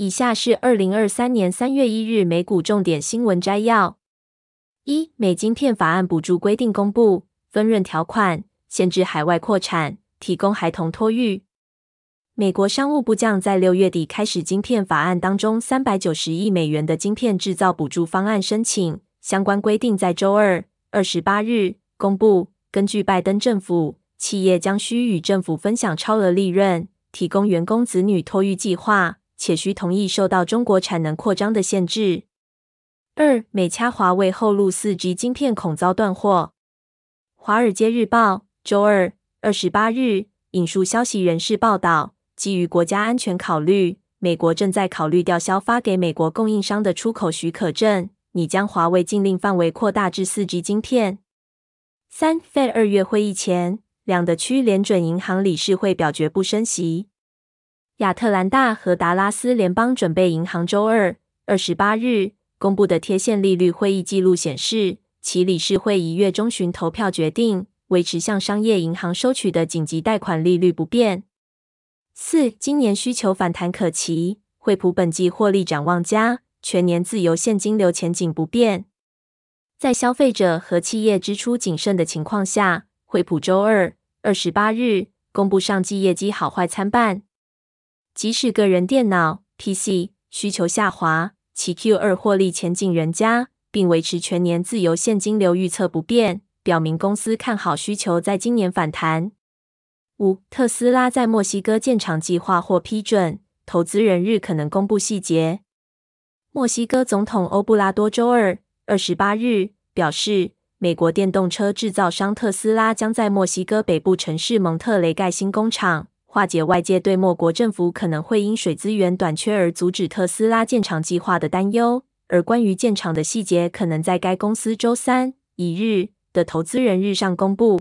以下是二零二三年三月一日美股重点新闻摘要：一、美晶片法案补助规定公布，分润条款限制海外扩产，提供孩童托育。美国商务部将在六月底开始晶片法案当中三百九十亿美元的晶片制造补助方案申请，相关规定在周二二十八日公布。根据拜登政府，企业将需与政府分享超额利润，提供员工子女托育计划。且需同意受到中国产能扩张的限制。二美掐华为后路四 G 晶片恐遭断货。华尔街日报周二二十八日引述消息人士报道，基于国家安全考虑，美国正在考虑吊销发给美国供应商的出口许可证，拟将华为禁令范围扩大至四 G 晶片。三 Fed 二月会议前，两的区联准银行理事会表决不升息。亚特兰大和达拉斯联邦准备银行周二二十八日公布的贴现利率会议记录显示，其理事会一月中旬投票决定维持向商业银行收取的紧急贷款利率不变。四，今年需求反弹可期，惠普本季获利展望佳，全年自由现金流前景不变。在消费者和企业支出谨慎的情况下，惠普周二二十八日公布上季业绩好坏参半。即使个人电脑 PC 需求下滑，其 Q 二获利前景仍佳，并维持全年自由现金流预测不变，表明公司看好需求在今年反弹。五，特斯拉在墨西哥建厂计划获批准，投资人日可能公布细节。墨西哥总统欧布拉多周二二十八日表示，美国电动车制造商特斯拉将在墨西哥北部城市蒙特雷盖新工厂。化解外界对莫国政府可能会因水资源短缺而阻止特斯拉建厂计划的担忧，而关于建厂的细节可能在该公司周三一日的投资人日上公布。